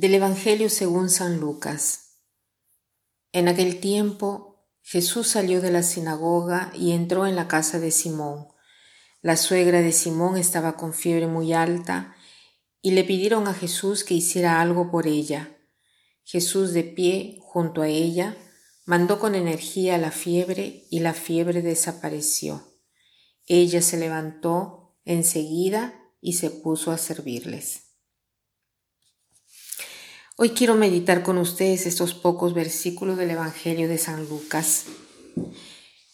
Del Evangelio según San Lucas. En aquel tiempo Jesús salió de la sinagoga y entró en la casa de Simón. La suegra de Simón estaba con fiebre muy alta y le pidieron a Jesús que hiciera algo por ella. Jesús de pie junto a ella mandó con energía la fiebre y la fiebre desapareció. Ella se levantó enseguida y se puso a servirles. Hoy quiero meditar con ustedes estos pocos versículos del Evangelio de San Lucas.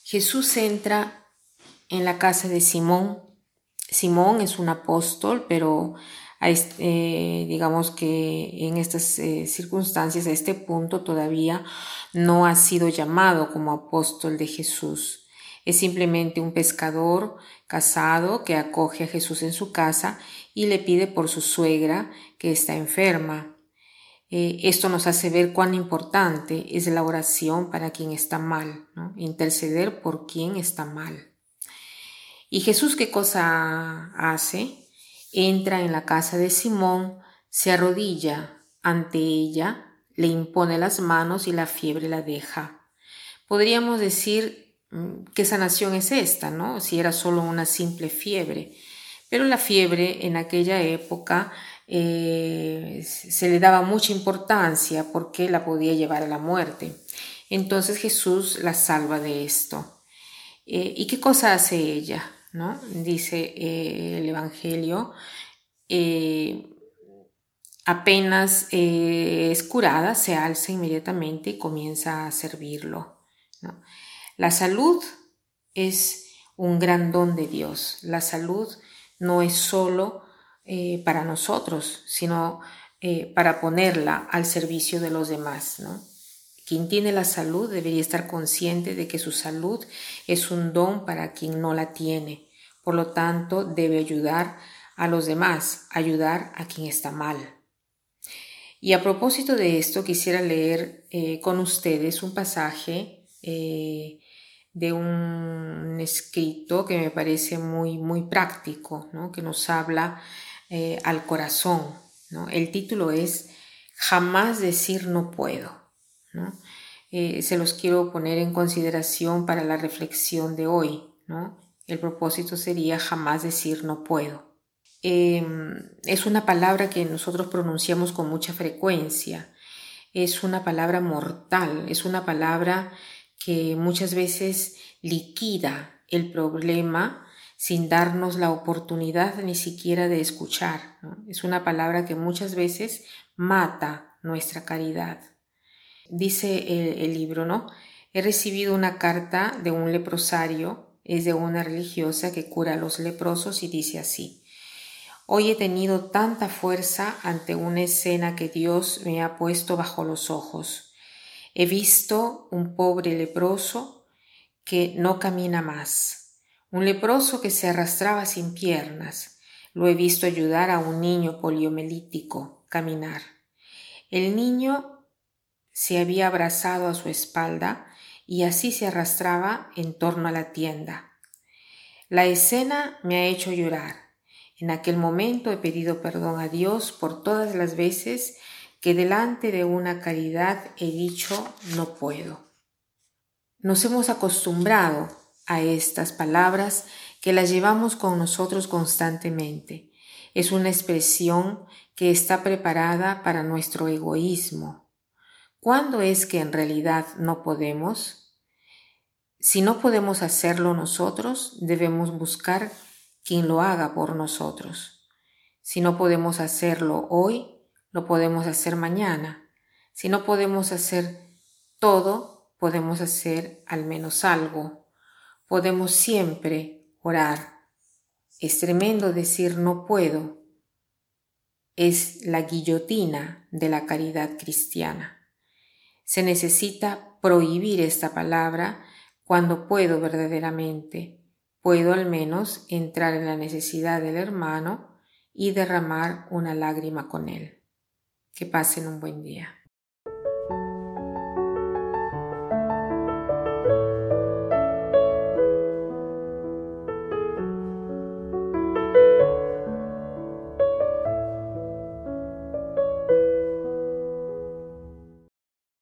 Jesús entra en la casa de Simón. Simón es un apóstol, pero eh, digamos que en estas eh, circunstancias, a este punto, todavía no ha sido llamado como apóstol de Jesús. Es simplemente un pescador casado que acoge a Jesús en su casa y le pide por su suegra que está enferma. Eh, esto nos hace ver cuán importante es la oración para quien está mal, interceder por quien está mal. ¿Y Jesús qué cosa hace? Entra en la casa de Simón, se arrodilla ante ella, le impone las manos y la fiebre la deja. Podríamos decir mm, qué sanación es esta, ¿no? Si era solo una simple fiebre. Pero la fiebre en aquella época eh, se le daba mucha importancia porque la podía llevar a la muerte. Entonces Jesús la salva de esto. Eh, ¿Y qué cosa hace ella? ¿no? Dice eh, el Evangelio, apenas es curada, se alza inmediatamente y comienza a servirlo. La salud es un gran don de Dios. La salud no es solo eh, para nosotros, sino eh, para ponerla al servicio de los demás. Quien tiene la salud debería estar consciente de que su salud es un don para quien no la tiene. Por lo tanto, debe ayudar a los demás, ayudar a quien está mal. Y a propósito de esto, quisiera leer eh, con ustedes un pasaje de un escrito que me parece muy, muy práctico, que nos habla eh, al corazón. ¿no? El título es Jamás decir no puedo. ¿no? Eh, se los quiero poner en consideración para la reflexión de hoy. ¿no? El propósito sería jamás decir no puedo. Em, es una palabra que nosotros pronunciamos con mucha frecuencia. Es una palabra mortal, es una palabra que muchas veces liquida el problema sin darnos la oportunidad ni siquiera de escuchar. Es una palabra que muchas veces mata nuestra caridad. Dice el, libro, ¿no? He recibido una carta de un leprosario, es de una religiosa que cura a los leprosos y dice así. Hoy he tenido tanta fuerza ante una escena que Dios me ha puesto bajo los ojos. He visto un pobre leproso que no camina más un leproso que se arrastraba sin piernas. Lo he visto ayudar a un niño poliomelítico caminar. El niño se había abrazado a su espalda y así se arrastraba en torno a la tienda. La escena me ha hecho llorar. En aquel momento he pedido perdón a Dios por todas las veces que delante de una caridad he dicho no puedo. Nos hemos acostumbrado a estas palabras que las llevamos con nosotros constantemente. Es una expresión que está preparada para nuestro egoísmo. ¿Cuándo es que en realidad no podemos? Si no podemos hacerlo nosotros, debemos buscar quien lo haga por nosotros. Si no podemos hacerlo hoy, lo podemos hacer mañana. Si no podemos hacer todo, podemos hacer al menos algo podemos siempre orar. Es tremendo decir no puedo. Es la guillotina de la caridad cristiana. Se necesita prohibir esta palabra cuando puedo verdaderamente. Puedo al menos entrar en la necesidad del hermano y derramar una lágrima con él. Que pasen un buen día.